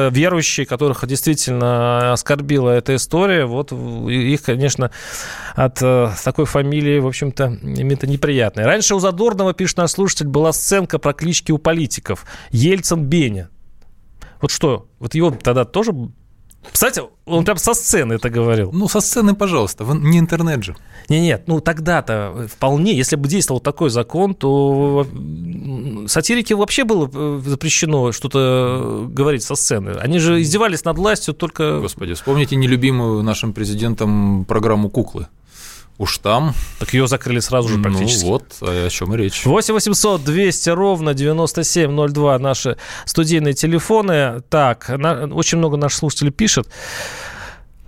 верующие, которых действительно оскорбила эта история, вот их, конечно, от э, такой фамилии, в общем-то, это неприятное. Раньше у Задорнова, пишет наш слушатель, была сценка про клички у политиков. Ельцин Беня. Вот что, вот его тогда тоже кстати, он прям со сцены это говорил. Ну, со сцены, пожалуйста, не интернет же. Не, нет, ну тогда-то вполне, если бы действовал такой закон, то сатирике вообще было э, запрещено что-то говорить со сцены. Они же издевались над властью только... Господи, вспомните нелюбимую нашим президентом программу «Куклы». Уж там. Так ее закрыли сразу же практически. Ну вот, о чем и речь. 8 800 200 ровно 9702 наши студийные телефоны. Так, на, очень много наших слушателей пишет.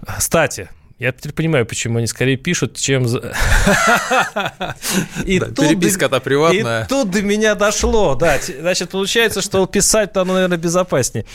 Кстати, я теперь понимаю, почему они скорее пишут, чем... И да, тут переписка-то приватная. И тут до меня дошло, да. Значит, получается, что писать-то, наверное, безопаснее.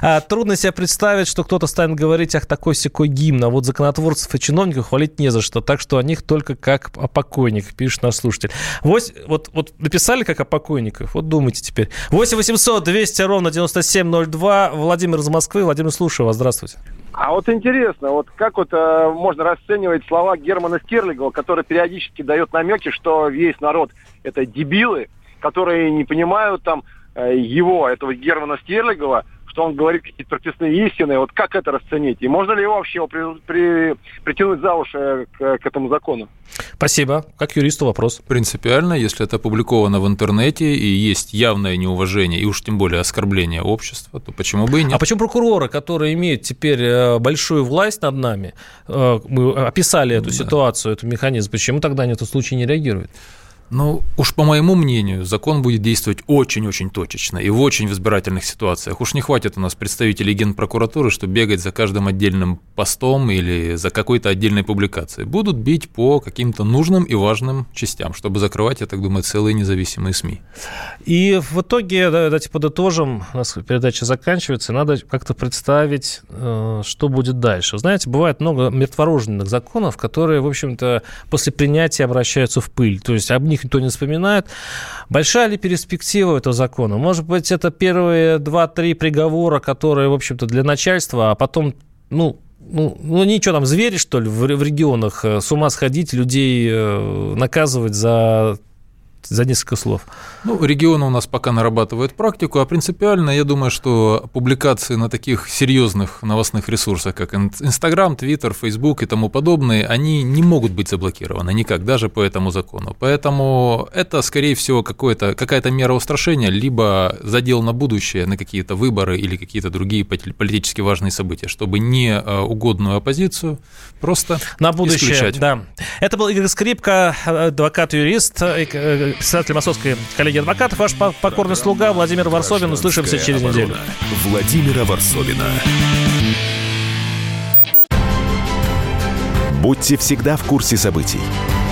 А, трудно себе представить, что кто-то станет говорить, ах, такой секой гимн, а вот законотворцев и чиновников хвалить не за что. Так что о них только как о покойниках, пишет наш слушатель. Вот, вот, вот написали как о покойниках, вот думайте теперь. 8 800 200 ровно 9702. Владимир из Москвы. Владимир, слушаю вас. Здравствуйте. А вот интересно, вот как вот э, можно расценивать слова Германа Стерлигова, который периодически дает намеки, что весь народ это дебилы, которые не понимают там э, его, этого Германа Стерлигова, что он говорит какие-то прописные истины. Вот как это расценить? И можно ли его вообще при, при, притянуть за уши к, к этому закону? Спасибо. Как юристу вопрос. Принципиально, если это опубликовано в интернете и есть явное неуважение, и уж тем более оскорбление общества, то почему бы и нет? А почему прокуроры, которые имеют теперь э, большую власть над нами, э, мы описали эту да. ситуацию, этот механизм, почему тогда они в этом случае не реагируют? Ну, уж по моему мнению, закон будет действовать очень-очень точечно и в очень избирательных ситуациях. Уж не хватит у нас представителей генпрокуратуры, чтобы бегать за каждым отдельным постом или за какой-то отдельной публикацией. Будут бить по каким-то нужным и важным частям, чтобы закрывать, я так думаю, целые независимые СМИ. И в итоге, давайте подытожим, у нас передача заканчивается, надо как-то представить, э, что будет дальше. Знаете, бывает много мертворожденных законов, которые, в общем-то, после принятия обращаются в пыль. То есть об них них никто не вспоминает. Большая ли перспектива этого закона? Может быть, это первые два-три приговора, которые, в общем-то, для начальства, а потом, ну, ну, ну ничего там, звери, что ли, в, в регионах э, с ума сходить, людей э, наказывать за за несколько слов? Ну, регионы у нас пока нарабатывают практику, а принципиально я думаю, что публикации на таких серьезных новостных ресурсах, как Инстаграм, Твиттер, Фейсбук и тому подобные, они не могут быть заблокированы никак, даже по этому закону. Поэтому это, скорее всего, какая-то мера устрашения, либо задел на будущее, на какие-то выборы или какие-то другие политически важные события, чтобы не э, угодную оппозицию просто на будущее, исключать. Да. Это был Игорь Скрипка, адвокат-юрист, э, председатель Московской коллегии адвокатов, ваш покорный слуга Владимир Варсовин. Услышимся через неделю. Владимира Варсовина. Будьте всегда в курсе событий.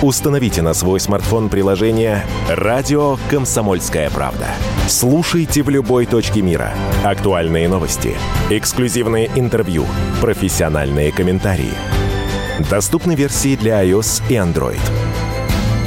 Установите на свой смартфон приложение «Радио Комсомольская правда». Слушайте в любой точке мира. Актуальные новости, эксклюзивные интервью, профессиональные комментарии. Доступны версии для iOS и Android.